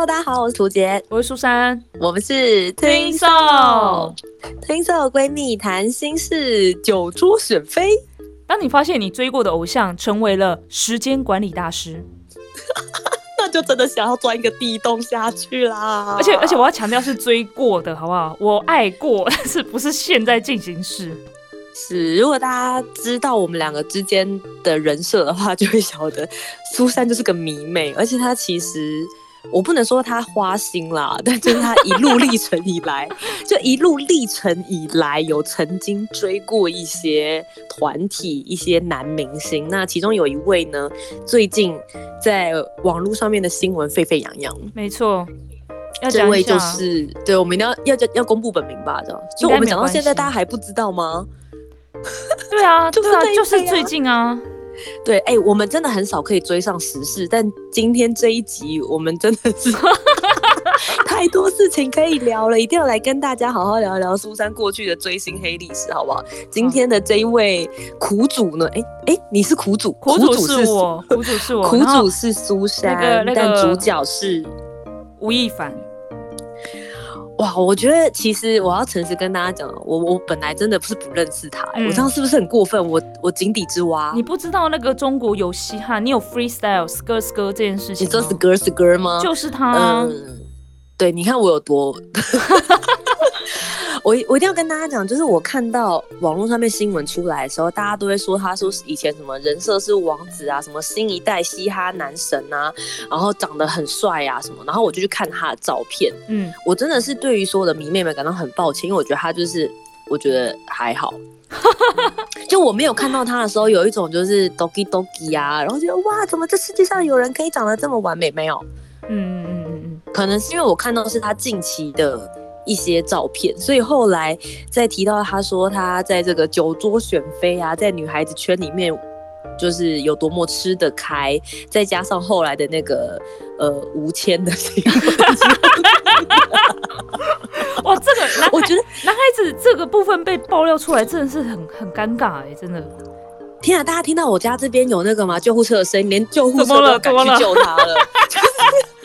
Hello，大家好，我是涂杰，我是苏珊，我们是推送推送闺蜜谈心事，酒桌选妃。当你发现你追过的偶像成为了时间管理大师，那就真的想要钻一个地洞下去啦！而且而且我要强调是追过的，好不好？我爱过，但是不是现在进行式。是，如果大家知道我们两个之间的人设的话，就会晓得苏珊就是个迷妹，而且她其实。我不能说他花心啦，但就是他一路历程以来，就一路历程以来有曾经追过一些团体、一些男明星。那其中有一位呢，最近在网络上面的新闻沸沸扬扬。没错，这位就是对，我们一定要要要公布本名吧？这样，就我们讲到现在，大家还不知道吗？对啊，对啊，就是最近啊。对，哎，我们真的很少可以追上时事，但今天这一集我们真的是 太多事情可以聊了，一定要来跟大家好好聊一聊苏珊过去的追星黑历史，好不好？今天的这一位苦主呢？哎哎，你是苦主，苦主是我，苦主是我，苦主是苏珊，但主角是吴亦凡。哇，我觉得其实我要诚实跟大家讲，我我本来真的不是不认识他，我这样是不是很过分？我我井底之蛙，你不知道那个中国有嘻哈，你有 freestyle skr skr 这件事情，你知道 skr skr 吗？就是他，对，你看我有多。我我一定要跟大家讲，就是我看到网络上面新闻出来的时候，大家都会说他说以前什么人设是王子啊，什么新一代嘻哈男神啊，然后长得很帅啊什么，然后我就去看他的照片，嗯，我真的是对于所有的迷妹们感到很抱歉，因为我觉得他就是我觉得还好，就我没有看到他的时候有一种就是 doki doki 啊，然后觉得哇，怎么这世界上有人可以长得这么完美？没有，嗯嗯嗯嗯，可能是因为我看到是他近期的。一些照片，所以后来再提到他说他在这个酒桌选妃啊，在女孩子圈里面就是有多么吃得开，再加上后来的那个呃吴谦的新闻，哇，这个我觉得男孩子这个部分被爆料出来真的是很很尴尬哎，真的。天啊，大家听到我家这边有那个吗？救护车的声音，连救护车都敢去救他了。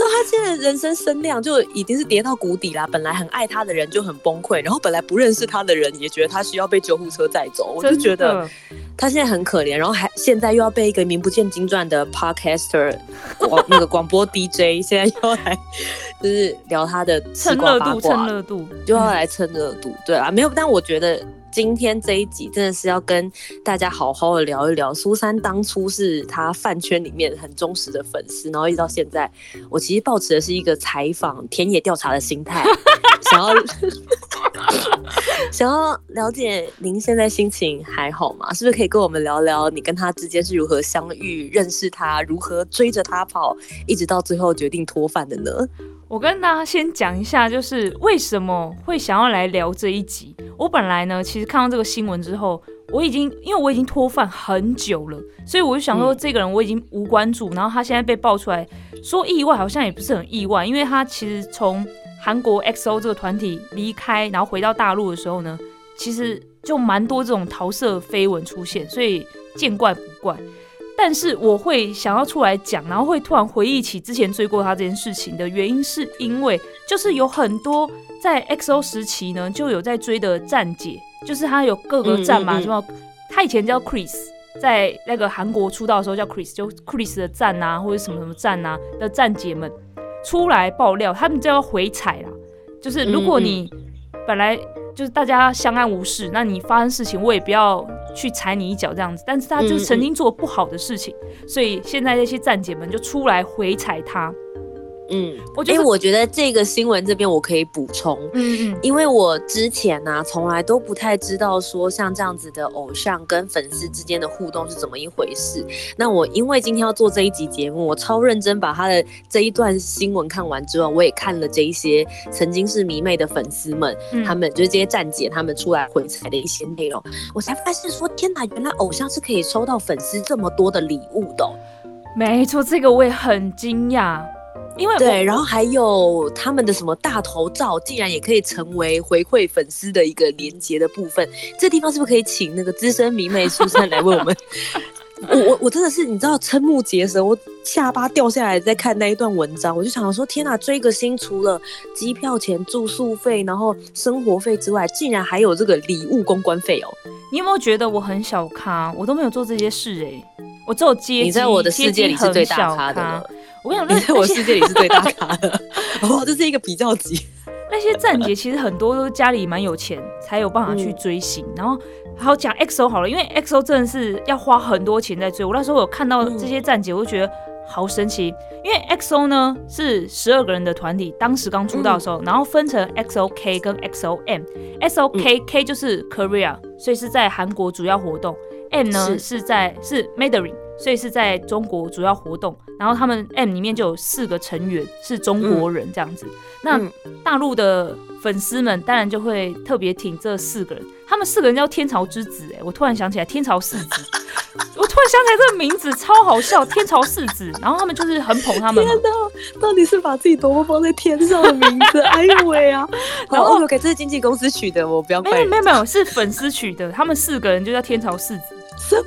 你知道他现在人生声量就已经是跌到谷底啦。本来很爱他的人就很崩溃，然后本来不认识他的人也觉得他需要被救护车载走。我就觉得他现在很可怜，然后还现在又要被一个名不见经传的 podcaster 广那个广播 DJ 现在又来就是聊他的蹭热度，蹭热度就要来蹭热度。对啊，没有，但我觉得。今天这一集真的是要跟大家好好的聊一聊。苏珊当初是他饭圈里面很忠实的粉丝，然后一直到现在，我其实抱持的是一个采访、田野调查的心态，想要 想要了解您现在心情还好吗？是不是可以跟我们聊聊你跟他之间是如何相遇、认识他、如何追着他跑，一直到最后决定脱饭的呢？我跟大家先讲一下，就是为什么会想要来聊这一集。我本来呢，其实看到这个新闻之后，我已经因为我已经脱饭很久了，所以我就想说，这个人我已经无关注。然后他现在被爆出来，说意外好像也不是很意外，因为他其实从韩国 XO 这个团体离开，然后回到大陆的时候呢，其实就蛮多这种桃色绯闻出现，所以见怪不怪。但是我会想要出来讲，然后会突然回忆起之前追过他这件事情的原因，是因为就是有很多在 XO 时期呢就有在追的站姐，就是他有各个站嘛，什么他以前叫 Chris，在那个韩国出道的时候叫 Chris，就 Chris 的站啊，或者什么什么站啊的站姐们出来爆料，他们就要回踩啦，就是如果你本来。就是大家相安无事，那你发生事情，我也不要去踩你一脚这样子。但是他就是曾经做不好的事情，所以现在那些站姐们就出来回踩他。嗯，我觉得因为我觉得这个新闻这边我可以补充，嗯嗯。因为我之前呢、从来都不太知道说像这样子的偶像跟粉丝之间的互动是怎么一回事。那我因为今天要做这一集节目，我超认真把他的这一段新闻看完之后，我也看了这一些曾经是迷妹的粉丝们，嗯。他们就是这些站姐他们出来回踩的一些内容，我才发现说天哪，原来偶像是可以收到粉丝这么多的礼物的哦、没错，这个我也很惊讶，因为我对，然后还有他们的什么大头照，竟然也可以成为回馈粉丝的一个连接的部分。这地方是不是可以请那个资深迷妹苏珊来为我们？我我我真的是你知道瞠目结舌，我下巴掉下来在看那一段文章，我就想说天哪，追个星除了机票钱、住宿费，然后生活费之外，竟然还有这个礼物公关费哦！你有没有觉得我很小咖？我都没有做这些事哎、我只有接你在我的世界里是最大咖咖的了，我跟你讲，你在我世界里是最大咖的，哇，这是一个比较级。那些站姐其实很多都是家里蛮有钱，才有办法去追星。然后好讲 XO 好了，因为 XO 真的是要花很多钱在追。我那时候有看到这些站姐，我就觉得好神奇。因为 XO 呢是十二个人的团体，当时刚出道的时候，然后分成 XOK 跟 XOM。XOK K 就是 Korea，所以是在韩国主要活动。M 呢是是在是 Mandarin，所以是在中国主要活动。然后他们 M 里面就有四个成员是中国人这样子。那嗯大陆的粉丝们当然就会特别挺这四个人，他们四个人叫天朝之子、哎，我突然想起来天朝四子，我突然想起来这个名字超好笑，天朝四子，然后他们就是很捧他们嘛天，哪，到底是把自己多么放在天上的名字？哎呦喂啊！然后然后 OK，这是经纪公司取的，我不要没。有没有没有，是粉丝取的，他们四个人就叫天朝四子，什么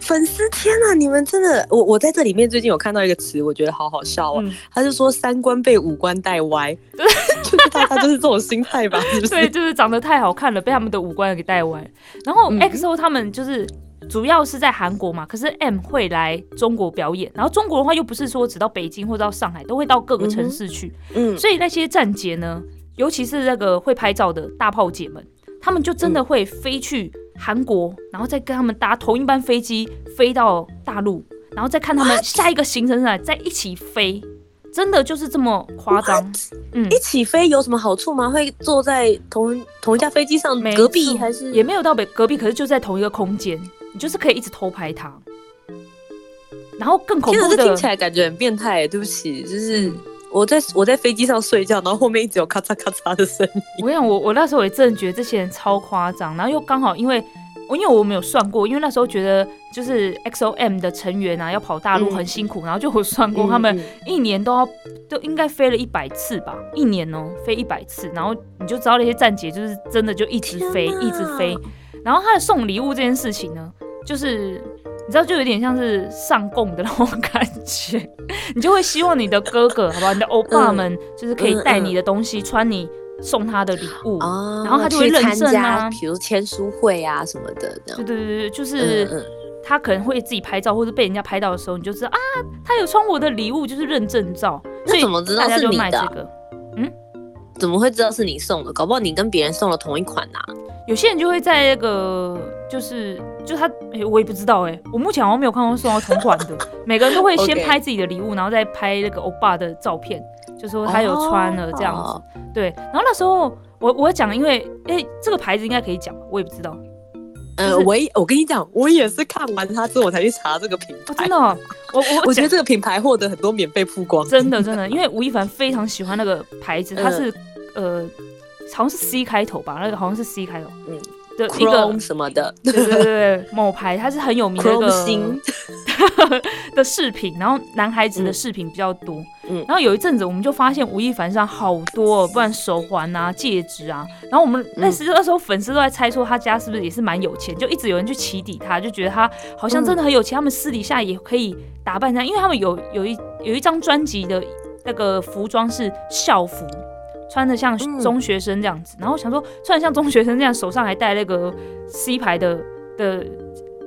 粉丝？天哪，你们真的，我我在这里面最近有看到一个词，我觉得好好笑哦。嗯，他是说三观被五官带歪，就是大家就是这种心态吧，是不对，就是长得太好看了，被他们的五官给带歪。然后嗯 XO 他们就是主要是在韩国嘛，可是 M 会来中国表演，然后中国的话又不是说只到北京或者到上海，都会到各个城市去。嗯，所以那些站姐呢，尤其是那个会拍照的大炮姐们，他们就真的会飞去韩国，然后再跟他们搭同一班飞机飞到大陆，然后再看他们下一个行程是哪里，再一起飞。真的就是这么夸张，嗯，一起飞有什么好处吗？会坐在同同一架飞机上没隔壁还是？也没有到北隔壁，可是就在同一个空间，你就是可以一直偷拍他。然后更恐，怖的这听起，来感觉很变态。对不起，就是嗯我在我在飞机上睡觉，然后后面一直有咔嚓咔嚓的声音。我跟你讲，我我那时候也真的觉得这些人超夸张，然后又刚好因为我因为我没有算过，因为那时候觉得就是 XOM 的成员啊要跑大陆嗯。很辛苦，然后就我算过他们嗯一年都要都应该飞了一百次吧，一年哦飞一百次，然后你就知道那些站姐就是真的就一直飞一直飞，然后他的送礼物这件事情呢，就是。你知道，就有点像是上供的那种感觉，你就会希望你的哥哥，好不好？你的欧巴们就是可以带你的东西，穿你送他的礼物，哦，然后他就会认证啊比如签书会啊什么的，对。对对对，就是嗯嗯他可能会自己拍照，或者被人家拍到的时候，你就知道啊，他有穿我的礼物，就是认证照，所以那怎么知道大家就是你的啊？卖这个。怎么会知道是你送的？搞不好你跟别人送了同一款啊呐、有些人就会在那个，就是就他，哎、我也不知道哎、我目前好像没有看过送到同款的，每个人都会先拍自己的礼物，然后再拍那个欧巴的照片，就说他有穿了这样子。哦对，然后那时候我我讲，因为哎、这个牌子应该可以讲，我也不知道。呃，我也我跟你讲，我也是看完它之后我才去查这个品哦，牌。真的哦、我我我觉得这个品牌获得很多免费曝光。真的真的，因为吴亦凡非常喜欢那个牌子，它是、呃好像是 C 开头吧，那个好像是 C 开头，嗯的一个什么的 对对对对某牌，它是很有名的一个星，的饰品，然后男孩子的饰品比较多。嗯然后有一阵子我们就发现吴亦凡上好多、哦，不然手环啊、戒指啊。然后我们那时那时候粉丝都在猜说他家是不是也是蛮有钱，就一直有人去起底他，就觉得他好像真的很有钱。他们私底下也可以打扮这样，因为他们有有一有一张专辑的那个服装是校服。穿的像嗯。中学生这样子，然后想说穿的像中学生这样，手上还戴那个 C 牌的的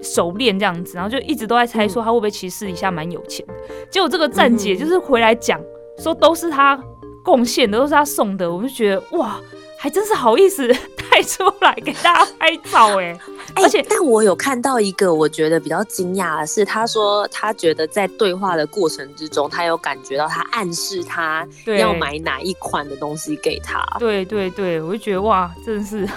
手链这样子，然后就一直都在猜说他会不会其实私底下蛮有钱的。结果这个站姐嗯就是回来讲说都是他贡献的，都是他送的，我就觉得哇，还真是好意思 带出来给大家拍照 哎。而且，但我有看到一个我觉得比较惊讶的是，他说他觉得在对话的过程之中，他有感觉到他暗示他要买哪一款的东西给他。对对对，我就觉得哇，真的是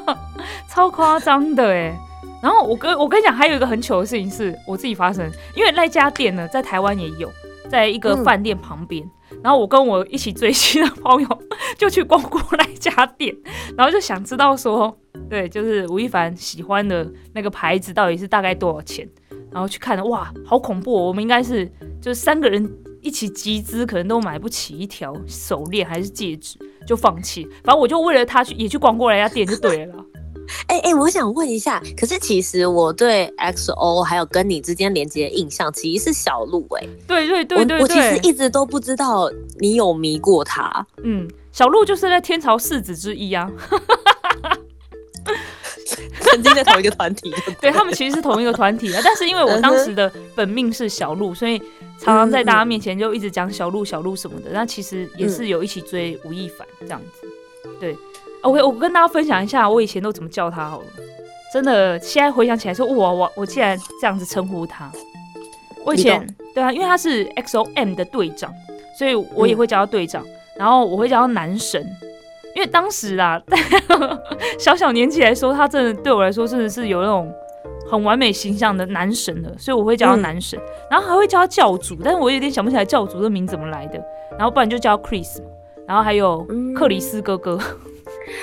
超夸张的哎。然后我跟我跟你讲，还有一个很糗的事情是我自己发生，因为那家店呢在台湾也有，在一个饭店旁边。然后我跟我一起追星的朋友就去逛过那家店，然后就想知道说，对，就是吴亦凡喜欢的那个牌子到底是大概多少钱？然后去看，哇，好恐怖！我们应该是就是三个人一起集资，可能都买不起一条手链还是戒指，就放弃。反正我就为了他去也去逛过那家店就对了。哎哎，我想问一下，可是其实我对 XO 还有跟你之间连接的印象，其实是小鹿哎。对对对对，我其实一直都不知道你有迷过他。嗯，小鹿就是在天朝四子之一啊，曾经在同一个团体。对他们其实是同一个团体啊，但是因为我当时的本命是小鹿，所以常常在大家面前就一直讲小鹿小鹿什么的。那其实也是有一起追吴亦凡这样子，对。我我跟大家分享一下，我以前都怎么叫他好了。真的，现在回想起来说，哇，我我竟然这样子称呼他。我以前对啊，因为他是 X O M 的队长，所以我也会叫他队长。然后我会叫他男神，因为当时啊，小小年纪来说，他真的对我来说真的是有那种很完美形象的男神了，所以我会叫他男神。然后还会叫他教主，但是我有点想不起来教主的名怎么来的。然后不然就叫 Chris，然后还有克里斯哥哥。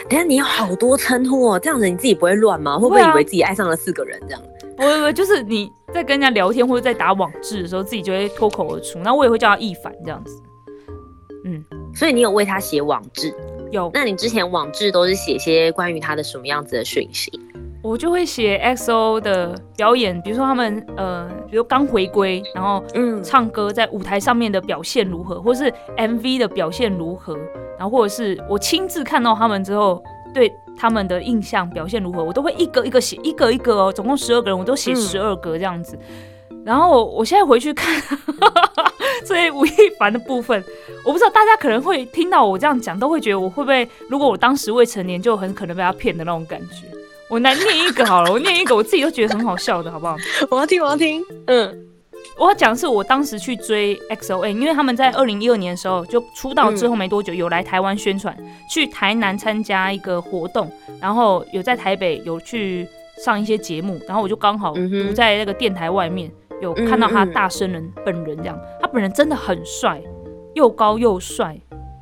等下你有好多称呼哦，这样子你自己不会乱吗？会不会以为自己爱上了四个人这样？不会不会，就是你在跟人家聊天或者在打网志的时候，自己就会脱口而出。那我也会叫他一凡这样子。嗯，所以你有为他写网志？有。那你之前网志都是写些关于他的什么样子的讯息？我就会写 XO 的表演，比如说他们呃，比如刚回归，然后嗯，唱歌在舞台上面的表现如何，或是 MV 的表现如何，然后或者是我亲自看到他们之后，对他们的印象表现如何，我都会一个一个写，一个一个哦，总共十二个人，我都写十二个这样子。然后我现在回去看这些吴亦凡的部分，我不知道大家可能会听到我这样讲，都会觉得我会不会，如果我当时未成年，就很可能被他骗的那种感觉。我来念一个好了，我念一个，我自己都觉得很好笑的，好不好？我要听，我要听。嗯，我要讲的是我当时去追 XOA，因为他们在二零一二年的时候就出道之后没多久，有来台湾宣传，去台南参加一个活动，然后有在台北有去上一些节目，然后我就刚好堵在那个电台外面，有看到他大生人本人这样，他本人真的很帅，又高又帅。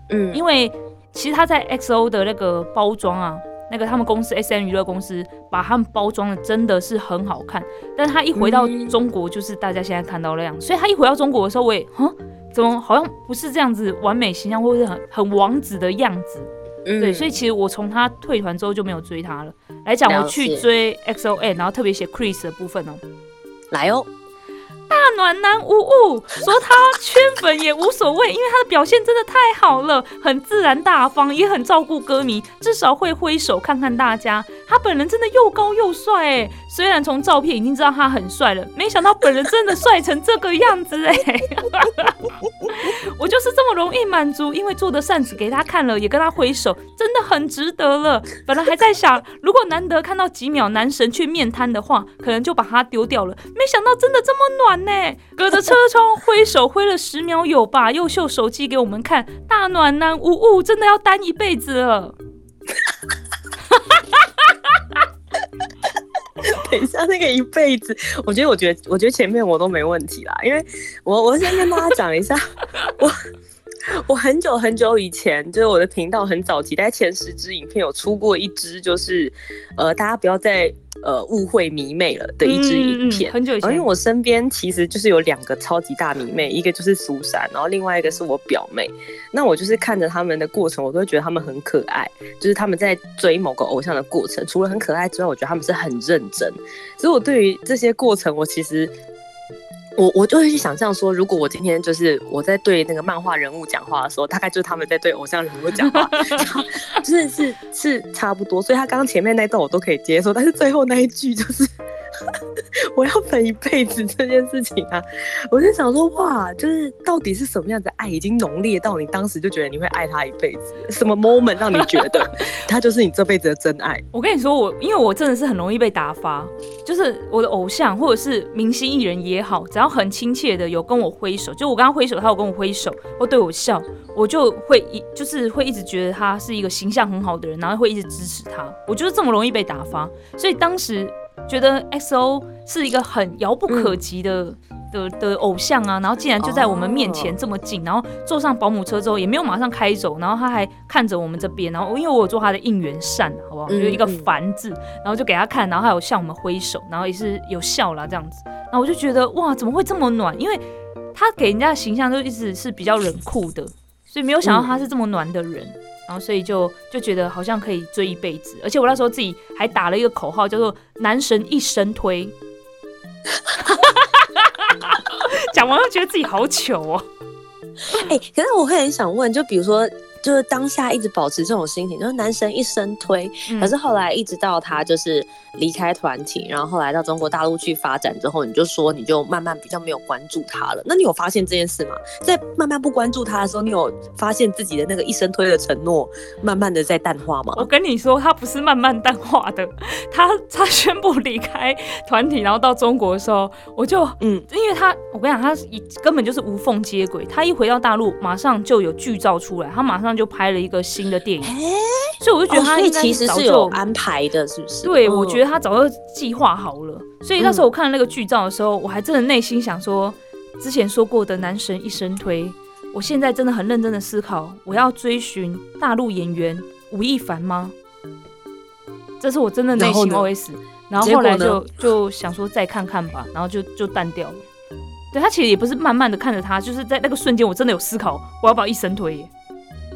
嗯，因为其实他在 XO 的那个包装啊。那个他们公司 S M 娱乐公司把他们包装的真的是很好看，但是他一回到中国就是大家现在看到那样，所以他一回到中国的时候，我也，哼，怎么好像不是这样子完美形象或者是很很王子的样子，对，所以其实我从他退团之后就没有追他了。来讲我去追 X O N，然后特别写 Chris 的部分哦，来哦。大暖男无误说他圈粉也无所谓，因为他的表现真的太好了，很自然大方，也很照顾歌迷，至少会挥手看看大家。他本人真的又高又帅哎，虽然从照片已经知道他很帅了，没想到本人真的帅成这个样子哎。我就是这么容易满足，因为做的扇子给他看了，也跟他挥手，真的很值得了。本来还在想，如果难得看到几秒男神去面瘫的话，可能就把他丢掉了。没想到真的这么暖。呢，隔着车窗挥手挥了十秒有吧？又秀手机给我们看，大暖男呜呜，真的要单一辈子了。等一下，那个一辈子，我觉得，我觉得，我觉得前面我都没问题啦，因为我我先跟大家讲一下，我 我很久很久以前，就是我的频道很早期，在前十支影片有出过一支，就是呃，大家不要再。呃，误会迷妹了的一支影片，很久以前。因为我身边其实就是有两个超级大迷妹，一个就是苏珊，然后另外一个是我表妹。那我就是看着他们的过程，我都会觉得他们很可爱。就是他们在追某个偶像的过程，除了很可爱之外，我觉得他们是很认真。所以我对于这些过程，我其实。我我就会去想象说，如果我今天就是我在对那个漫画人物讲话的时候，大概就是他们在对偶像人物讲话，就是是是差不多。所以他刚刚前面那段我都可以接受，但是最后那一句就是 我要粉一辈子这件事情啊，我就想说，哇，就是到底是什么样的爱，已经浓烈到你当时就觉得你会爱他一辈子？什么 moment 让你觉得他就是你这辈子的真爱？我跟你说，我因为我真的是很容易被打发，就是我的偶像或者是明星艺人也好，只要很亲切的有跟我挥手，就我跟他挥手，他有跟我挥手或对我笑，我就会一就是会一直觉得他是一个形象很好的人，然后会一直支持他。我就是这么容易被打发，所以当时。觉得 XO 是一个很遥不可及的的的偶像啊，然后竟然就在我们面前这么近，然后坐上保姆车之后也没有马上开走，然后他还看着我们这边，然后因为我有做他的应援扇，好不好？就一个凡字，然后就给他看，然后还有向我们挥手，然后也是有笑啦这样子，然后我就觉得哇，怎么会这么暖？因为他给人家的形象就一直是比较冷酷的，所以没有想到他是这么暖的人。然后，所以就就觉得好像可以追一辈子，而且我那时候自己还打了一个口号，叫做“男神一生推 ”。讲完又觉得自己好糗哦。哎，可是我会很想问，就比如说。就是当下一直保持这种心情，就是男神一生推，可是后来一直到他就是离开团体，然后后来到中国大陆去发展之后，你就说你就慢慢比较没有关注他了。那你有发现这件事吗？在慢慢不关注他的时候，你有发现自己的那个一生推的承诺慢慢的在淡化吗？我跟你说，他不是慢慢淡化的，他他宣布离开团体，然后到中国的时候，我就嗯，因为他我跟你讲，他一根本就是无缝接轨，他一回到大陆，马上就有剧照出来，他马上。就拍了一个新的电影，所以我就觉得他其实是有安排的，是不是？对，我觉得他早就计划好了。所以那时候我看那个剧照的时候，我还真的内心想说，之前说过的男神一生推，我现在真的很认真的思考，我要追寻大陆演员吴亦凡吗？这是我真的内心 OS。然后后来就就想说再看看吧，然后就就淡掉了。对他其实也不是慢慢的看着他，就是在那个瞬间，我真的有思考，我要不要一生推。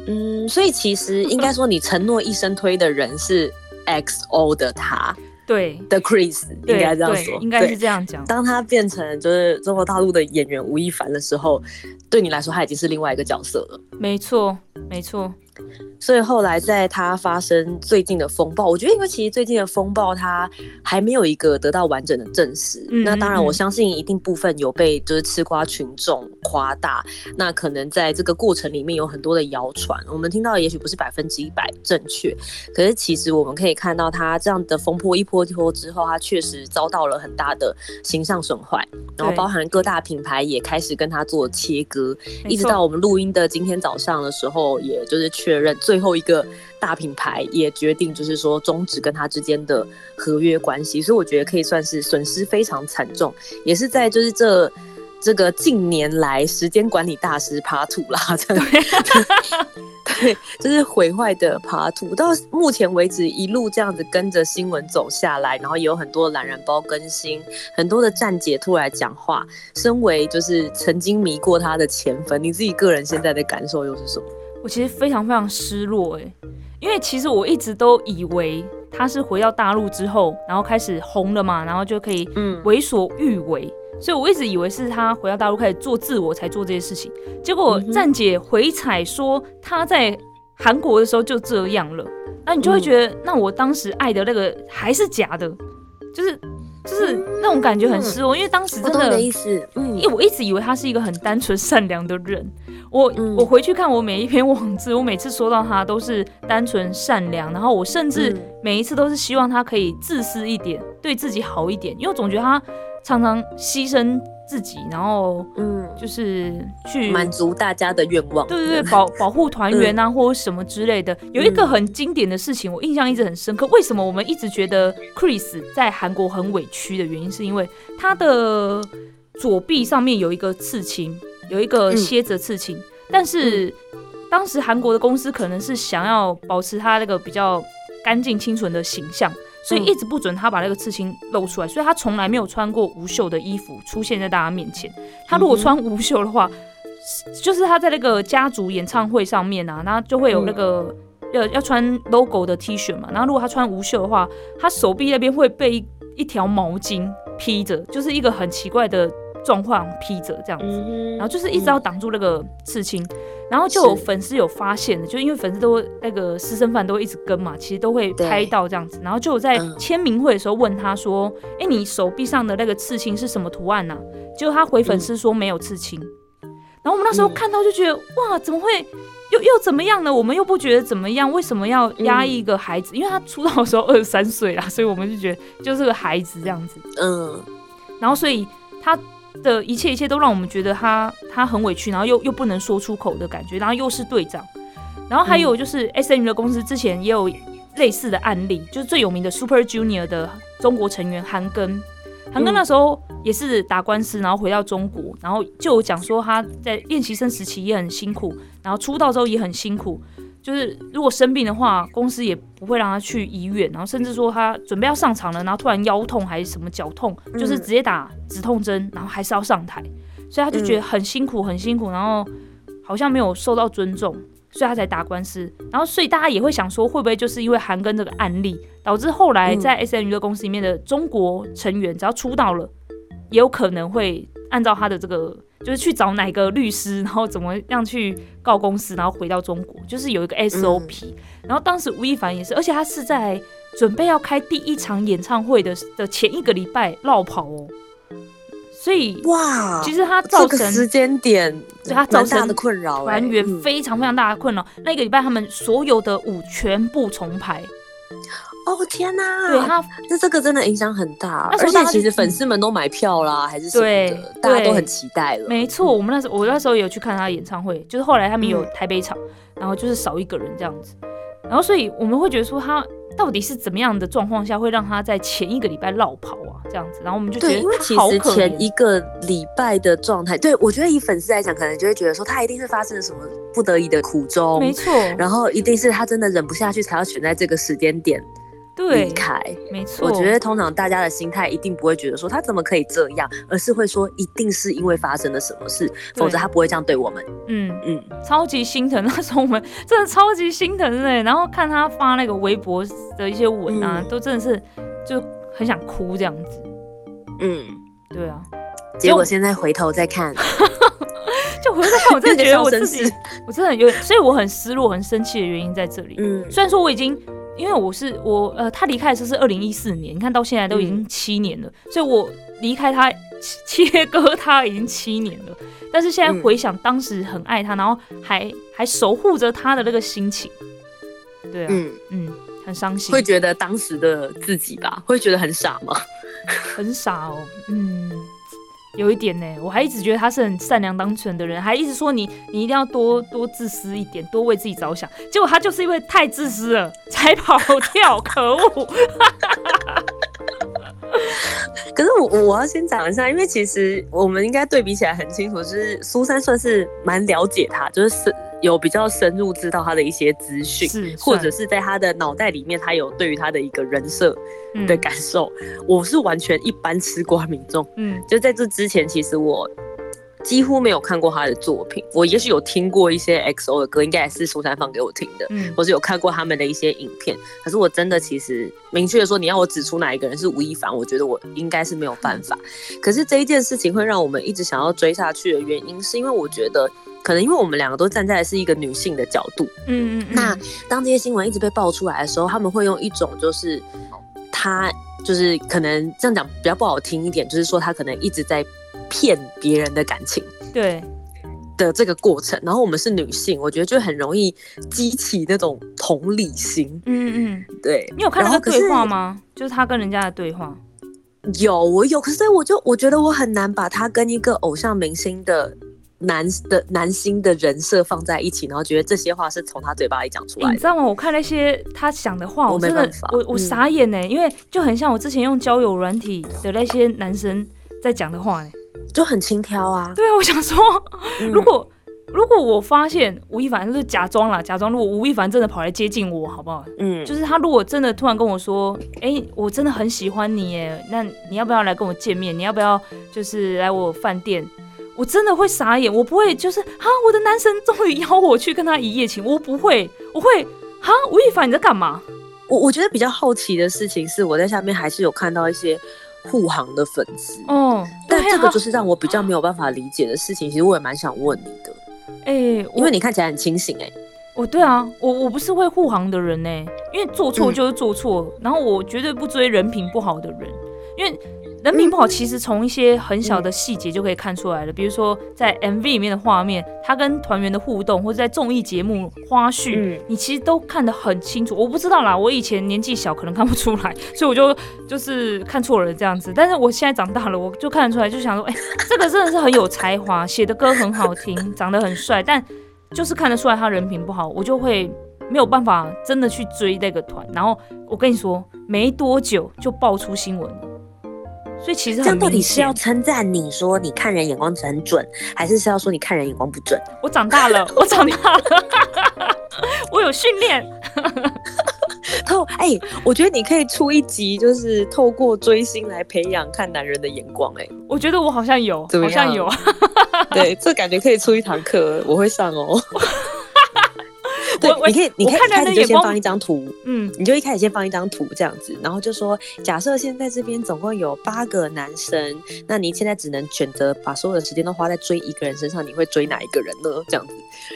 嗯，所以其实应该说，你承诺一生推的人是 XO 的他，对，The Chris，应该这样说，应该是这样讲。当他变成就是中国大陆的演员吴亦凡的时候，对你来说他已经是另外一个角色了。没错，没错。所以后来在它发生最近的风暴，我觉得因为其实最近的风暴它还没有一个得到完整的证实。那当然我相信一定部分有被就是吃瓜群众夸大。那可能在这个过程里面有很多的谣传，我们听到也许不是百分之一百正确。可是其实我们可以看到它这样的风波一波一波之后，它确实遭到了很大的形象损坏，然后包含各大品牌也开始跟它做切割，一直到我们录音的今天早上的时候，也就是确认。最后一个大品牌也决定，就是说终止跟他之间的合约关系，所以我觉得可以算是损失非常惨重，也是在就是这这个近年来时间管理大师爬土啦，对，对，就是毁坏的爬土。到目前为止，一路这样子跟着新闻走下来，然后也有很多懒人包更新，很多的站姐突然讲话。身为就是曾经迷过他的前粉，你自己个人现在的感受又是什么？我其实非常非常失落哎，因为其实我一直都以为他是回到大陆之后，然后开始红了嘛，然后就可以为所欲为，所以我一直以为是他回到大陆开始做自我才做这些事情。结果站姐回踩说他在韩国的时候就这样了，那你就会觉得，那我当时爱的那个还是假的，就是就是那种感觉很失落，因为当时真的意思，因为我一直以为他是一个很单纯善良的人。我我回去看我每一篇网志，我每次说到他都是单纯善良，然后我甚至每一次都是希望他可以自私一点，对自己好一点，因为我总觉得他常常牺牲自己，然后嗯，就是去满足大家的愿望，对对对，保保护团员啊或者什么之类的。有一个很经典的事情，我印象一直很深刻。为什么我们一直觉得 Chris 在韩国很委屈的原因，是因为他的左臂上面有一个刺青。有一个蝎子刺青，但是当时韩国的公司可能是想要保持他那个比较干净清纯的形象，所以一直不准他把那个刺青露出来，所以他从来没有穿过无袖的衣服出现在大家面前。他如果穿无袖的话，就是他在那个家族演唱会上面啊，那就会有那个要要穿 logo 的 T 恤嘛。然后如果他穿无袖的话，他手臂那边会被一条毛巾披着，就是一个很奇怪的。状况披着这样子，然后就是一直要挡住那个刺青，然后就有粉丝有发现的，就因为粉丝都那个私生饭都会一直跟嘛，其实都会拍到这样子，然后就有在签名会的时候问他说：“哎，你手臂上的那个刺青是什么图案呢？”结果他回粉丝说没有刺青。然后我们那时候看到就觉得哇，怎么会又又怎么样呢？我们又不觉得怎么样，为什么要压抑一个孩子？因为他出道的时候二十三岁啦，所以我们就觉得就是个孩子这样子。嗯，然后所以他的一切一切都让我们觉得他他很委屈，然后又又不能说出口的感觉，然后又是队长，然后还有就是 S M 的公司之前也有类似的案例，就是最有名的 Super Junior 的中国成员韩庚。韩庚那时候也是打官司，然后回到中国，然后就讲说他在练习生时期也很辛苦，然后出道之后也很辛苦，就是如果生病的话，公司也不会让他去医院，然后甚至说他准备要上场了，然后突然腰痛还是什么脚痛，就是直接打止痛针，然后还是要上台，所以他就觉得很辛苦很辛苦，然后好像没有受到尊重。所以他才打官司，然后所以大家也会想说，会不会就是因为韩庚这个案例，导致后来在 S M 娱乐公司里面的中国成员，只要出道了，也有可能会按照他的这个，就是去找哪个律师，然后怎么样去告公司，然后回到中国，就是有一个 S O P。然后当时吴亦凡也是，而且他是在准备要开第一场演唱会的的前一个礼拜绕跑哦。所以哇，其实他造成时间点，对他造成的困扰，团员非常非常大的困扰。那个礼拜他们所有的舞全部重排。哦天哪！对他，那这个真的影响很大。而且其实粉丝们都买票啦，还是什么的，大家都很期待了。没错，我们那时候我那时候有去看他演唱会，就是后来他们有台北场，然后就是少一个人这样子。然后所以我们会觉得说他。到底是怎么样的状况下会让他在前一个礼拜绕跑啊？这样子，然后我们就觉得，因为其实前一个礼拜的状态，对我觉得以粉丝来讲，可能就会觉得说他一定是发生了什么不得已的苦衷，没错，然后一定是他真的忍不下去才要选在这个时间点。离开，没错。我觉得通常大家的心态一定不会觉得说他怎么可以这样，而是会说一定是因为发生了什么事，否则他不会这样对我们。嗯嗯，超级心疼，那时候我们真的超级心疼哎。然后看他发那个微博的一些文啊，都真的是就很想哭这样子。嗯，对啊。结果现在回头再看，就回头看，我真的觉得我自己，我真的有，所以我很失落、很生气的原因在这里。嗯，虽然说我已经。因为我是我呃，他离开的时候是二零一四年，你看到现在都已经七年了，所以我离开他切割他已经七年了。但是现在回想当时很爱他，然后还还守护着他的那个心情，对啊，嗯嗯，很伤心。会觉得当时的自己吧，会觉得很傻吗？很傻哦，嗯。有一点呢，我还一直觉得他是很善良、单纯的人，还一直说你你一定要多多自私一点，多为自己着想。结果他就是因为太自私了才跑掉，可恶！可是我我要先讲一下，因为其实我们应该对比起来很清楚，就是苏珊算是蛮了解他，就是有比较深入知道他的一些资讯，或者是在他的脑袋里面，他有对于他的一个人设的感受。我是完全一般吃瓜民众，嗯，就在这之前，其实我。几乎没有看过他的作品，我也许有听过一些 XO 的歌，应该也是苏珊放给我听的，嗯，或是有看过他们的一些影片。可是我真的其实明确的说，你要我指出哪一个人是吴亦凡，我觉得我应该是没有办法。可是这一件事情会让我们一直想要追下去的原因，是因为我觉得可能因为我们两个都站在的是一个女性的角度，嗯嗯。那当这些新闻一直被爆出来的时候，他们会用一种就是他就是可能这样讲比较不好听一点，就是说他可能一直在。骗别人的感情，对的这个过程，然后我们是女性，我觉得就很容易激起那种同理心。嗯嗯，对你有看那个对话吗？就是他跟人家的对话。有，我有，可是我就我觉得我很难把他跟一个偶像明星的男的男星的人设放在一起，然后觉得这些话是从他嘴巴里讲出来。你知道吗？我看那些他讲的话，我真的我我傻眼呢，因为就很像我之前用交友软体的那些男生在讲的话哎。就很轻佻啊！对啊，我想说，如果如果我发现吴亦凡就是假装了，假装如果吴亦凡真的跑来接近我，好不好？嗯，就是他如果真的突然跟我说，哎，我真的很喜欢你耶，那你要不要来跟我见面？你要不要就是来我饭店？我真的会傻眼，我不会就是啊，我的男神终于邀我去跟他一夜情，我不会，我会啊，吴亦凡你在干嘛？我我觉得比较好奇的事情是，我在下面还是有看到一些。护航的粉丝。哦，但这个就是让我比较没有办法理解的事情。其实我也蛮想问你的，哎、因为你看起来很清醒哎、哦对啊，我我不是会护航的人呢，因为做错嗯。就是做错，然后我绝对不追人品不好的人，因为人品不好其实从一些很小的细节就可以看出来了，比如说在 MV 里面的画面，他跟团员的互动，或者在综艺节目花絮，嗯你其实都看得很清楚。我不知道啦，我以前年纪小可能看不出来，所以我就就是看错了这样子。但是我现在长大了，我就看得出来，就想说，哎、这个真的是很有才华，写的歌很好听，长得很帅，但就是看得出来他人品不好，我就会没有办法真的去追那个团。然后我跟你说，没多久就爆出新闻了，所以其实这样到底是要显。称赞你说你看人眼光很准，还是是要说你看人眼光不准？我长大了，我长大了，我有训练。透哎、我觉得你可以出一集，就是透过追星来培养看男人的眼光、哎，我觉得我好像有，怎么样好像有。对，这感觉可以出一堂课，我会上哦。你可以，你可以看一开始就先放一张图，嗯，你就一开始先放一张图这样子，然后就说，假设现在这边总共有八个男生，那你现在只能选择把所有的时间都花在追一个人身上，你会追哪一个人呢？这样子，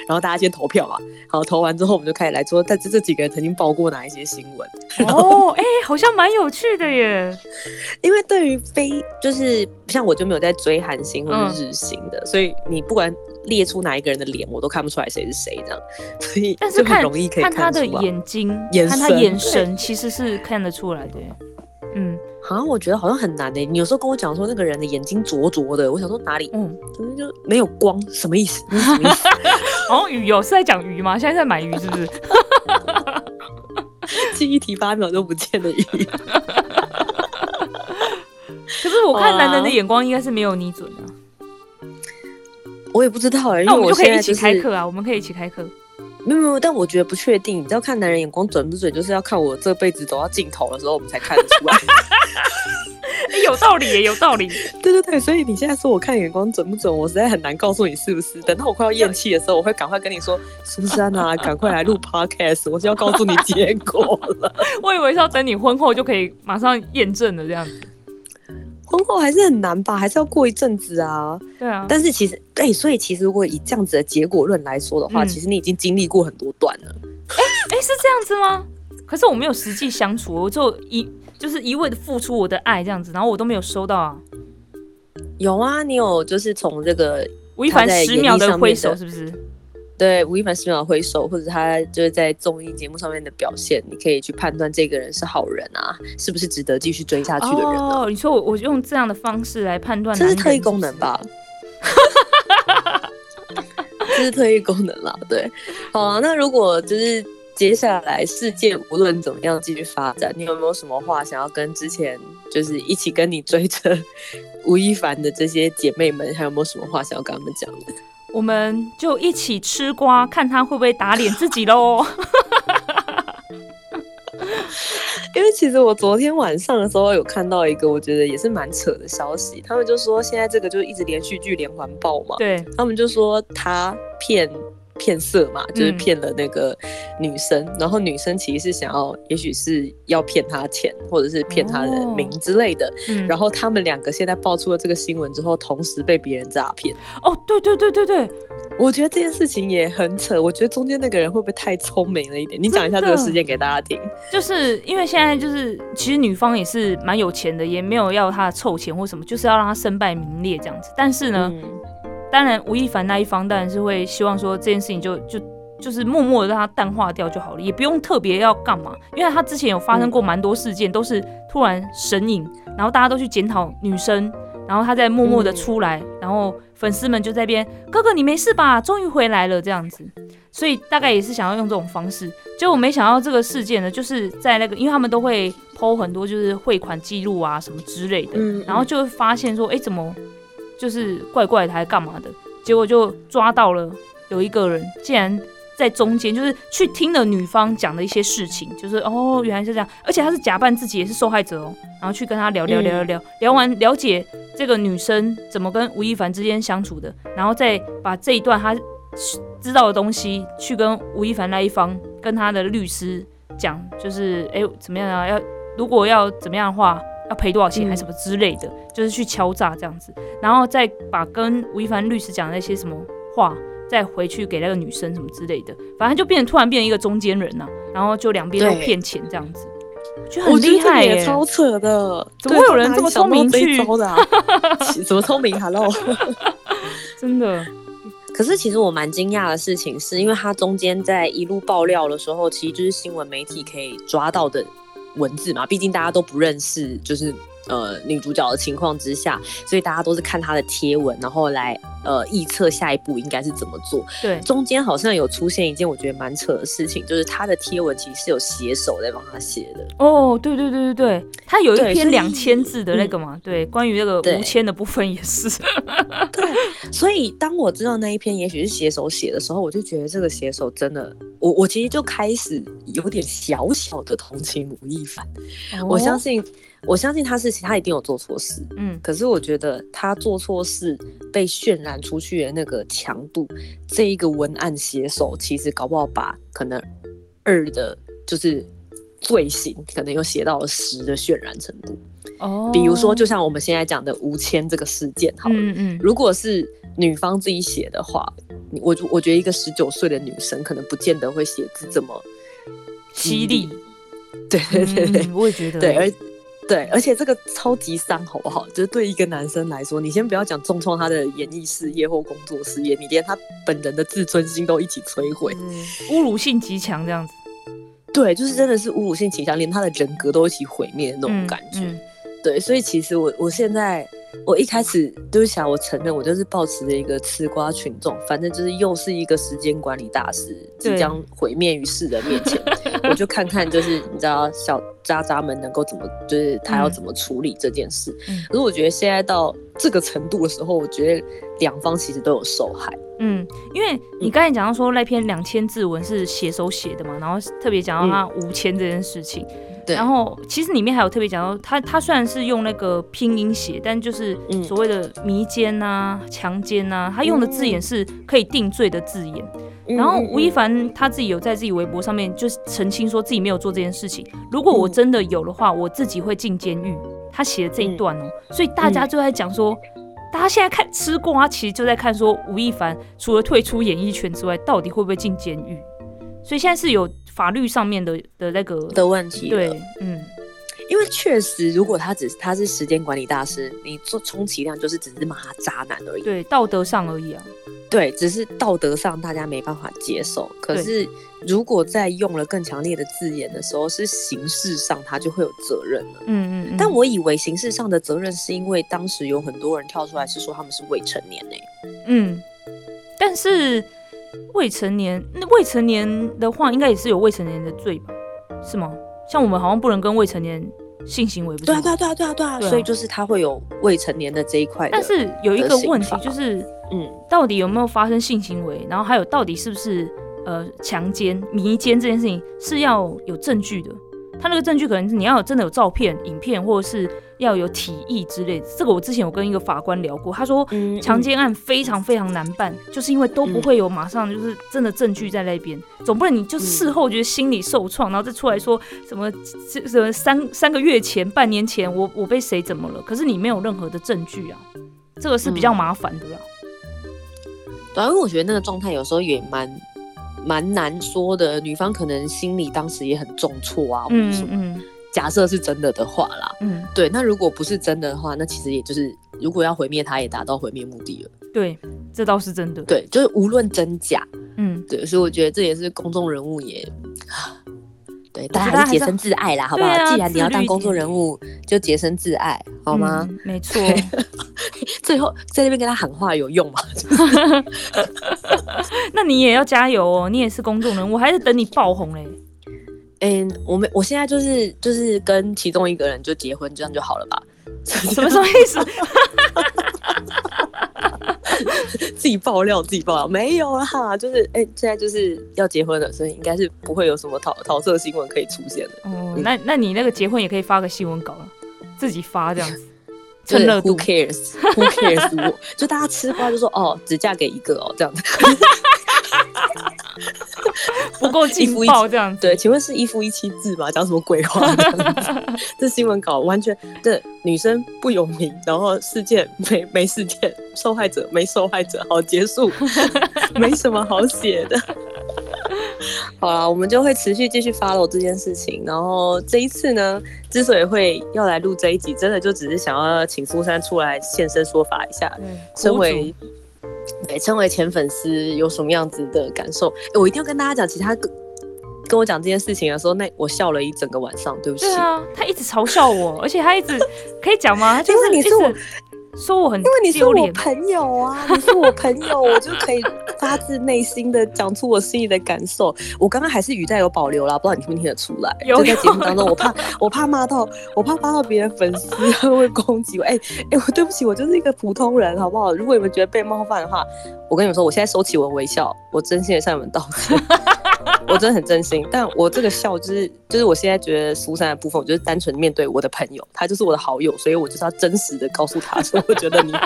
然后大家先投票嘛，好，投完之后我们就开始来说，但这这几个人曾经报过哪一些新闻。哦，哎、好像蛮有趣的耶。因为对于非就是像我就没有在追韩星或者是日星的，所以你不管列出哪一个人的脸，我都看不出来谁是谁这样，所以但是看容易可以看他的。眼睛，眼看他神眼神，其实是看得出来的。嗯好像我觉得好像很难欸诶、你有时候跟我讲说那个人的眼睛灼灼的，我想说哪里，嗯，可是就没有光，什么意思？那 是什么意思？哦，鱼哦，是在讲鱼吗？现在在买鱼是不是？记忆体八秒都不见的鱼。可是我看男人的眼光应该是没有你准啊。我也不知道哎、因那为我们就可以一起开课啊，我们可以一起开课。没有没有，但我觉得不确定。你知道看男人眼光准不准，就是要看我这辈子走到尽头的时候，我们才看得出来。哎、有道理耶，有道理。对对对，所以你现在说我看眼光准不准，我实在很难告诉你是不是。等到我快要咽气的时候，我会赶快跟你说，苏珊啊，赶快来录 podcast，我就要告诉你结果了。我以为是要等你婚后就可以马上验证的这样子。婚后还是很难吧，还是要过一阵子啊。对啊，但是其实，哎、所以其实如果以这样子的结果论来说的话，嗯其实你已经经历过很多段了。哎哎、是这样子吗？可是我没有实际相处，我就一就是一味的付出我的爱这样子，然后我都没有收到啊。有啊，你有就是从这个吴亦凡十秒的挥手，是不是？对吴亦凡十秒挥手，或者他就是在综艺节目上面的表现，你可以去判断这个人是好人啊，是不是值得继续追下去的人啊？哦，你说我我用这样的方式来判断，这是特异功能？吧？这是特异功能啦，对。好啊，那如果就是接下来世界无论怎么样继续发展，你有没有什么话想要跟之前就是一起跟你追着 吴亦凡的这些姐妹们，还有没有什么话想要跟他们讲的？我们就一起吃瓜，看他会不会打脸自己喽。因为其实我昨天晚上的时候有看到一个我觉得也是蛮扯的消息，他们就说现在这个就一直连续剧连环爆嘛，对，他们就说他骗骗色嘛，就是嗯骗了那个女生，然后女生其实是想要，也许是要骗他钱，或者是骗他的名之类的，嗯，然后他们两个现在爆出了这个新闻之后，同时被别人诈骗。哦，对对对对对，我觉得这件事情也很扯，我觉得中间那个人会不会太聪明了一点？你讲一下这个事件给大家听。就是因为现在就是其实女方也是蛮有钱的，也没有要他凑钱或什么，就是要让他身败名裂这样子。但是呢，嗯当然吴亦凡那一方当然是会希望说这件事情就就就是默默的让它淡化掉就好了，也不用特别要干嘛，因为他之前有发生过蛮多事件，都是突然神隐，然后大家都去检讨女生，然后他在默默的出来，然后粉丝们就在边哥哥你没事吧，终于回来了这样子，所以大概也是想要用这种方式，结果没想到这个事件呢，就是在那个，因为他们都会剖很多就是汇款记录啊什么之类的，嗯然后就会发现说，哎、怎么就是怪怪的，还干嘛的？结果就抓到了有一个人，竟然在中间，就是去听了女方讲的一些事情，就是哦，原来是这样，而且他是假扮自己也是受害者哦，然后去跟他聊聊聊聊聊，聊完了解这个女生怎么跟吴亦凡之间相处的，然后再把这一段他知道的东西去跟吴亦凡那一方跟他的律师讲，就是哎、怎么样啊？要如果要怎么样的话，要赔多少钱嗯还是什么之类的，就是去敲诈这样子，然后再把跟吴亦凡律师讲的那些什么话再回去给那个女生什么之类的，反正就变成突然变成一个中间人呐、然后就两边都骗钱这样子，就很厉害耶、也超扯的，怎么会有人这么聪明对去招的啊？怎么聪明？Hello。真的，可是其实我蛮惊讶的事情是，因为他中间在一路爆料的时候，其实就是新闻媒体可以抓到的文字嘛，毕竟大家都不认识，就是呃女主角的情况之下，所以大家都是看她的贴文，然后来呃臆测下一步应该是怎么做。对，中间好像有出现一件我觉得蛮扯的事情，就是她的贴文其实是有写手在帮她写的。哦，对对对对对，他有一篇两千字的那个嘛，对，关于那个对无铅的部分也是，对所以当我知道那一篇也许是写手写的时候，我就觉得这个写手真的，我我其实就开始有点小小的同情吴亦凡。我相哦，信，我相信他是他一定有做错事，嗯，可是我觉得他做错事被渲染出去的那个强度，这一个文案写手其实搞不好把可能二的就是罪行可能又写到了十的渲染程度。哦，比如说，就像我们现在讲的吴谦这个事件，好了，嗯嗯，如果是女方自己写的话，你我我觉得一个十九岁的女生可能不见得会写字这么犀利，对对对对、嗯我也觉得，对，而对，而且这个超级伤，好不好？就是对一个男生来说，你先不要讲重创他的演艺事业或工作事业，你连他本人的自尊心都一起摧毁。嗯侮辱性极强这样子，对，就是真的是侮辱性极强，连他的人格都一起毁灭的那种嗯感觉。嗯对，所以其实我我现在我一开始就是想，我承认我就是抱持着一个吃瓜群众，反正就是又是一个时间管理大师即将毁灭于世人面前，我就看看就是你知道小渣渣们能够怎么，就是他要嗯怎么处理这件事。嗯可是我觉得现在到这个程度的时候，我觉得两方其实都有受害。嗯，因为你刚才讲到说那篇两千字文是写手写的嘛，然后特别讲到他无签这件事情，对然后其实里面还有特别讲到他他虽然是用那个拼音写，但就是嗯所谓的迷奸啊、强奸啊，他用的字眼是可以定罪的字眼。然后吴亦嗯凡他自己有在自己微博上面就是澄清说自己没有做这件事情，如果我真的有的话，我自己会进监狱。他写的这一段哦，所以大家就在讲说，大家现在看吃瓜，其实就在看说吴亦凡除了退出演艺圈之外，到底会不会进监狱？所以现在是有法律上面的的那个的问题对，嗯，因为确实，如果他只是他是时间管理大师，你做充其量就是只是骂他渣男而已。对，道德上而已啊。对，只是道德上大家没办法接受。可是如果在用了更强烈的字眼的时候，是形式上他就会有责任了。嗯嗯嗯。但我以为形式上的责任是因为当时有很多人跳出来是说他们是未成年呢、嗯，但是未成年，那未成年的话，应该也是有未成年的罪吧？是吗？像我们好像不能跟未成年性行为，不是？对啊，对啊，对啊，对啊，对啊，所以就是他会有未成年的这一块。但是有一个问题就是，嗯，到底有没有发生性行为，然后还有到底是不是呃强奸、迷奸这件事情是要有证据的。他那个证据可能是你要有真的有照片、影片，或者是要有体液之类的。这个我之前有跟一个法官聊过，他说嗯强奸案非常非常难办，就是因为都不会有马上就是真的证据在那边，总不能你就事后觉得心理受创，然后再出来说什么这什么三三个月前、半年前我我被谁怎么了，可是你没有任何的证据啊，这个是比较麻烦的啦。对啊，因为我觉得那个状态有时候也蛮蛮难说的，女方可能心里当时也很重挫啊，或者什嗯么。嗯假设是真的的话啦，嗯，对，那如果不是真的的话，那其实也就是如果要毁灭他，也达到毁灭目的了。对，这倒是真的。对，就是无论真假，嗯，对，所以我觉得这也是公众人物也。对，大家还是洁身自爱啦，好不好？啊既然你要当公众人物，就洁身自爱，好吗？嗯没错。最后在那边跟他喊话有用吗？那你也要加油哦，你也是公众人物，我还是等你爆红嘞。嗯，我们我现在就是就是跟其中一个人就结婚，这样就好了吧？什么什么意思？自己爆料，自己爆料，没有啦，就是哎、现在就是要结婚了，所以应该是不会有什么桃桃色新闻可以出现的。哦，那那你那个结婚也可以发个新闻稿了，自己发这样子，就是趁热 Who 度。cares？Who cares？我就大家吃瓜就说哦，只嫁给一个哦，这样子。不够劲爆这样子。对，请问是一夫一妻制吗？讲什么鬼话？这新闻稿完全对女生不有名，然后事件没没事件，受害者没受害者，好结束，没什么好写的。好了，我们就会持续继续 follow 这件事情。然后这一次呢，之所以会要来录这一集，真的就只是想要请苏珊出来现身说法一下。身为对，身为前粉丝有什么样子的感受？我一定要跟大家讲，其他跟跟我讲这件事情的时候，那我笑了一整个晚上。对不起。对啊，他一直嘲笑我，而且他一直可以讲吗？就是你是我。说我很因为你是我朋友啊，你是我朋友，我就可以发自内心的讲出我心里的感受。我刚刚还是语带有保留啦，不知道你听不听得出来？就在节目当中，我怕 我怕骂到我怕发到别人粉丝会攻击我。哎哎，我对不起，我就是一个普通人，好不好？如果你们觉得被冒犯的话，我跟你们说，我现在收起我的微笑，我真心的向你们道歉。我真的很真心，但我这个笑就是就是我现在觉得苏珊的部分，我就是单纯面对我的朋友，他就是我的好友，所以我就是要真实的告诉他，所以我觉得你，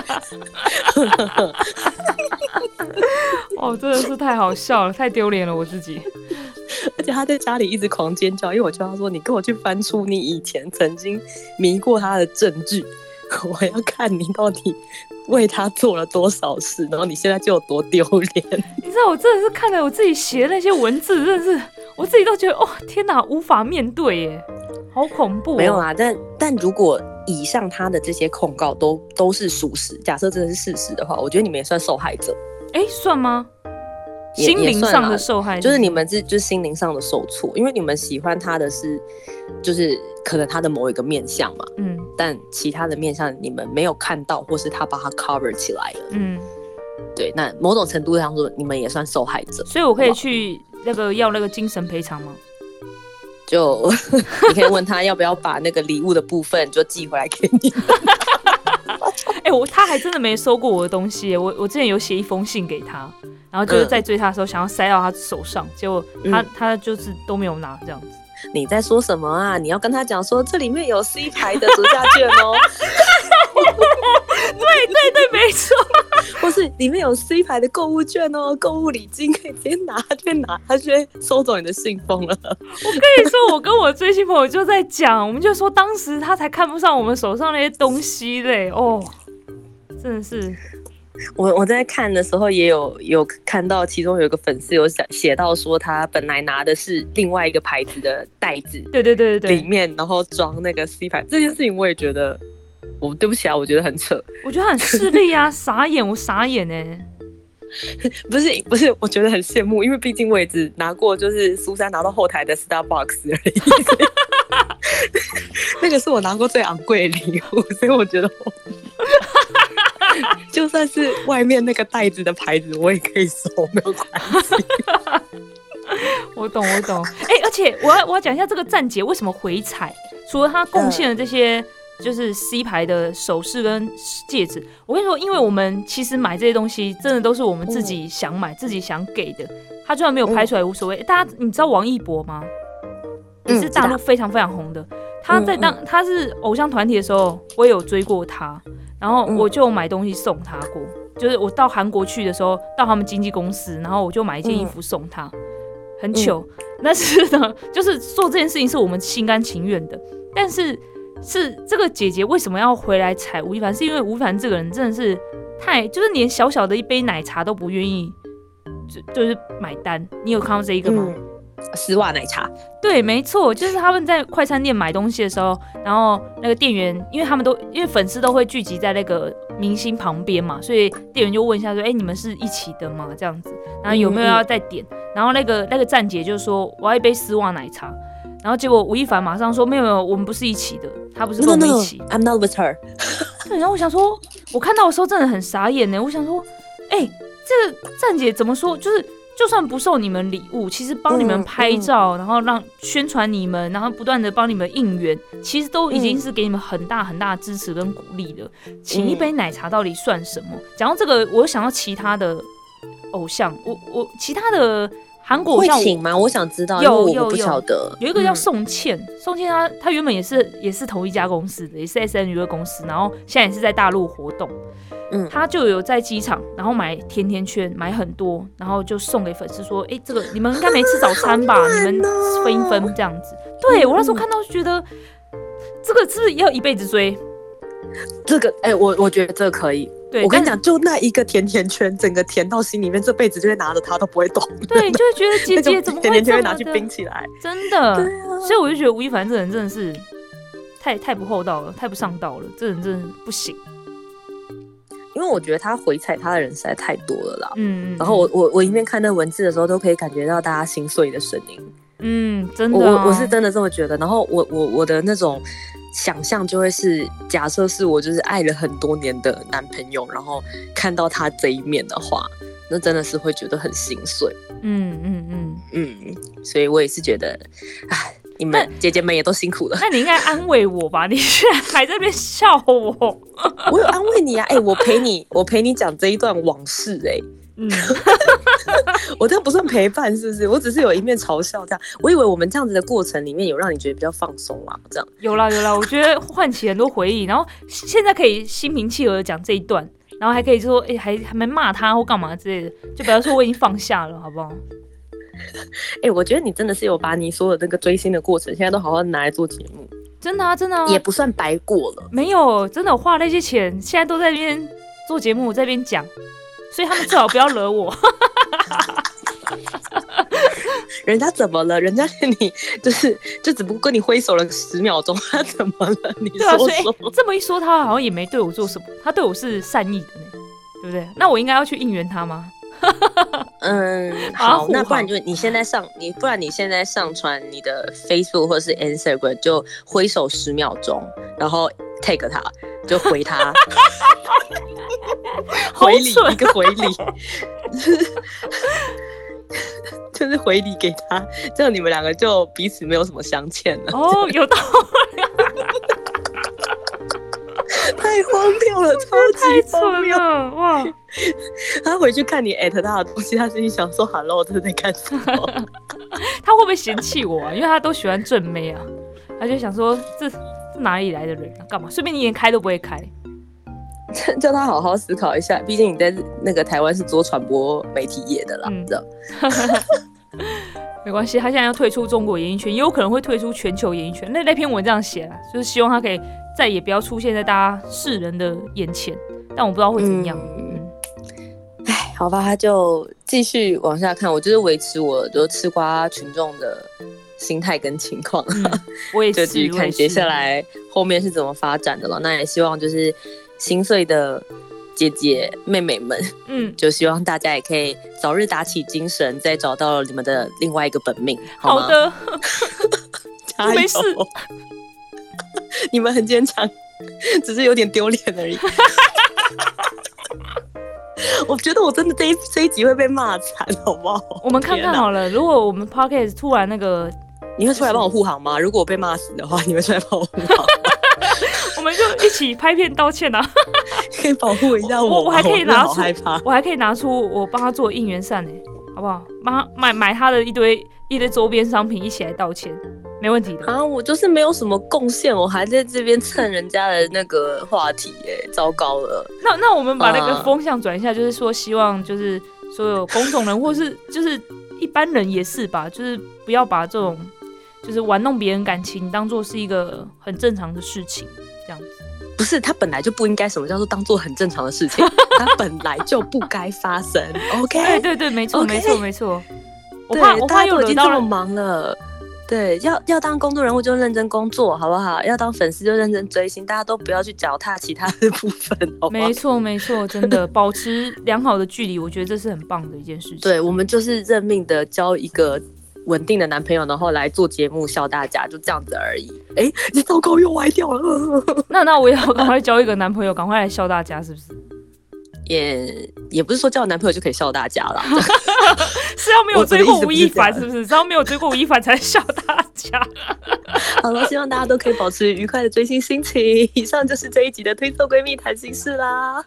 哦，真的是太好笑了，太丢脸了我自己，而且他在家里一直狂尖叫，因为我叫他说你跟我去翻出你以前曾经迷过他的证据，我要看你到底。为他做了多少事，然后你现在就有多丢脸？你知道我真的是看了我自己写的那些文字，真的是我自己都觉得哦，天哪，无法面对耶，好恐怖。没有啊，但但如果以上他的这些控告都都是属实，假设真的是事实的话，我觉得你们也算受害者。哎，算吗？心灵上的受害，就是你们是就是心灵上的受挫，因为你们喜欢他的是，就是可能他的某一个面相嘛，嗯，但其他的面相你们没有看到，或是他把它 cover 起来了，嗯，对，那某种程度上说，你们也算受害者，所以我可以去那个要那个精神赔偿吗？就你可以问他要不要把那个礼物的部分就寄回来给你。哎，我他还真的没收过我的东西，我我之前有写一封信给他。然后就是在追他的时候，想要塞到他手上，结果他他就是都没有拿这样子。你在说什么啊？你要跟他讲说，这里面有 C 牌的折价券哦。对对对，没错。或是里面有 C 牌的购物券哦，购物礼金可以直接拿，直接拿，他就会收走你的信封了。我跟你说，我跟我追星朋友就在讲，我们就说当时他才看不上我们手上那些东西嘞。哦，真的是。我我在看的时候也有有看到，其中有一个粉丝有写写到说，他本来拿的是另外一个牌子的袋子，对对对对里面然后装那个 C 牌，这件事情我也觉得，我对不起啊，我觉得很扯，我觉得很势利啊，傻眼，我傻眼呢。不是不是，我觉得很羡慕，因为毕竟我也只拿过就是苏珊拿到后台的 Starbucks 而已，那个是我拿过最昂贵的礼物，所以我觉得。就算是外面那个袋子的牌子，我也可以收，没有关系。我懂，我懂。哎，而且我要我要讲一下这个站姐为什么回踩，除了她贡献了这些就是 C 牌的首饰跟戒指。我跟你说，因为我们其实买这些东西，真的都是我们自己想买、自己想给的。他就算没有拍出来无所谓。大家你知道王一博吗？也是大陆非常非常红的。他在当他是偶像团体的时候，我也有追过他。然后我就买东西送他过，就是我到韩国去的时候，到他们经纪公司，然后我就买一件衣服送他，很糗。但是呢，就是做这件事情是我们心甘情愿的。但是是这个姐姐为什么要回来踩吴亦凡？是因为吴亦凡这个人真的是太，就是连小小的一杯奶茶都不愿意，就就是买单。你有看到这一个吗？丝袜奶茶，对，没错，就是他们在快餐店买东西的时候，然后那个店员，因为他们都因为粉丝都会聚集在那个明星旁边嘛，所以店员就问一下说：“哎，你们是一起的吗？”这样子，然后有没有要再点？然后那个那个站姐就说：“我要一杯丝袜奶茶。”然后结果吴亦凡马上说：“没有没有，我们不是一起的，他不是跟我们一起。”I'm not with her。然后我想说，我看到的时候真的很傻眼呢。我想说，哎，这个站姐怎么说？就是。就算不送你们礼物，其实帮你们拍照，然后让宣传你们，然后不断的帮你们应援，其实都已经是给你们很大很大的支持跟鼓励了。请一杯奶茶到底算什么？讲到这个，我又想到其他的偶像，我我其他的韩国会请吗？我想知道，有有不晓得。有一个叫嗯宋茜，宋茜她她原本也是也是同一家公司的，也是 S N 娱乐公司，然后现在也是在大陆活动。嗯她就有在机场，然后买甜甜圈，买很多，然后就送给粉丝说：“哎、这个你们应该没吃早餐吧？你们分一分这样子。”对我那时候看到就觉得，这个是不是要一辈子追？这个，哎、我我觉得这个可以。对，我跟你讲，就那一个甜甜圈，整个甜到心里面，这辈子就会拿着它都不会动。对，就会觉得姐那个姐怎么甜会甜圈会拿去？冰起来。真的，对啊，所以我就觉得吴亦凡这人真的是太太不厚道了，太不上道了，这人真的不行。因为我觉得他回踩他的人实在太多了啦。嗯，然后我我我一面看那文字的时候，都可以感觉到大家心碎的声音。嗯，真的我我是真的这么觉得。然后我我我的那种想象就会是，假设是我就是爱了很多年的男朋友，然后看到他这一面的话，那真的是会觉得很心碎。嗯嗯嗯。嗯，所以我也是觉得，哎，你们姐姐们也都辛苦了。那你应该安慰我吧？你居然还在那边笑我。我有安慰你啊，哎、我陪你，我陪你讲这一段往事、哎，嗯，我这样不算陪伴，是不是？我只是有一面嘲笑这样。我以为我们这样子的过程里面有让你觉得比较放松啊，这样。有啦有啦，我觉得唤起很多回忆，然后现在可以心平气和的讲这一段，然后还可以说，哎、还还没骂他或干嘛之类的，就比方说我已经放下了，好不好？哎、我觉得你真的是有把你所有那个追星的过程，现在都好好拿来做节目，真的啊，真的啊，也不算白过了。没有，真的我花那些钱，现在都在那边做节目，在那边讲，所以他们最好不要惹我。人家怎么了？人家跟你就是就只不过跟你挥手了十秒钟，他怎么了？你说、说。欸这么一说，他好像也没对我做什么，他对我是善意的呢，对不对？那我应该要去应援他吗？嗯，好，那不然就你现在上你，不然你现在上传你的 Facebook 或是 Instagram，就挥手十秒钟，然后 take 他，就回他，好回礼一个回礼，就是回礼给他，这样你们两个就彼此没有什么相欠了。哦，有道 太荒谬了，超级荒蠢谬！了哇！他回去看你艾特他的东西，他心里想说：“Hello，这是在干什么？” 他会不会嫌弃我啊？因为他都喜欢正妹啊，他就想说这这哪里来的人啊？干嘛？顺便你连开都不会开。叫他好好思考一下，毕竟你在那个台湾是做传播媒体业的啦，嗯这样。没关系，他现在要退出中国演艺圈，也有可能会退出全球演艺圈。那那篇文这样写了，就是希望他可以再也不要出现在大家世人的眼前。但我不知道会怎样。嗯嗯哎，好吧，他就继续往下看，我就是维持我就吃瓜群众的心态跟情况，嗯，我也，就继续看接下。来后面是怎么发展的了。那也希望就是心碎的姐姐妹妹们，嗯，就希望大家也可以早日打起精神，再找到你们的另外一个本命，好吗？好的，加油没事，你们很坚强，只是有点丢脸而已。我觉得我真的这一这一集会被骂惨，好不好？我们看看好了。如果我们 podcast 突然那个，你会出来帮我护航吗？如果我被骂死的话，你会出来帮我护航？我们就一起拍片道歉啊！可以保护一下我吗我还可以拿出。我还可以拿出我帮他做应援扇呢，好不好？帮他买买他的一堆一堆周边商品，一起来道歉，没问题的。啊，我就是没有什么贡献，我还在这边蹭人家的那个话题、耶，糟糕了。那那我们把那个啊风向转一下，就是说希望就是所有公众人或是就是一般人也是吧，就是不要把这种就是玩弄别人感情当做是一个很正常的事情，这样子。不是，他本来就不应该什么叫做当做很正常的事情，他本来就不该发生。OK，对对对，没错没错没错。我对，怕我怕大家都已经这么又惹到，忙了。对，要要当工作人物就认真工作，好不好？要当粉丝就认真追星，大家都不要去脚踏其他的部分，好不好没？错没错，真的保持良好的距离，我觉得这是很棒的一件事情。对，我们就是认命的交一个稳定的男朋友，然后来做节目笑大家，就这样子而已。哎，你糟糕又歪掉了，那那我也要赶快交一个男朋友，赶快来笑大家，是不是？也也不是说交男朋友就可以笑大家了，是要没有追过吴亦凡是不是？只要没有追过吴亦凡才笑大家。好了，希望大家都可以保持愉快的追星心情。以上就是这一集的推特闺蜜谈心事啦。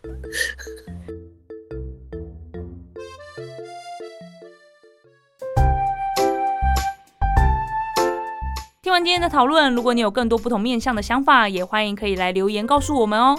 听完今天的讨论，如果你有更多不同面向的想法，也欢迎可以来留言告诉我们哦。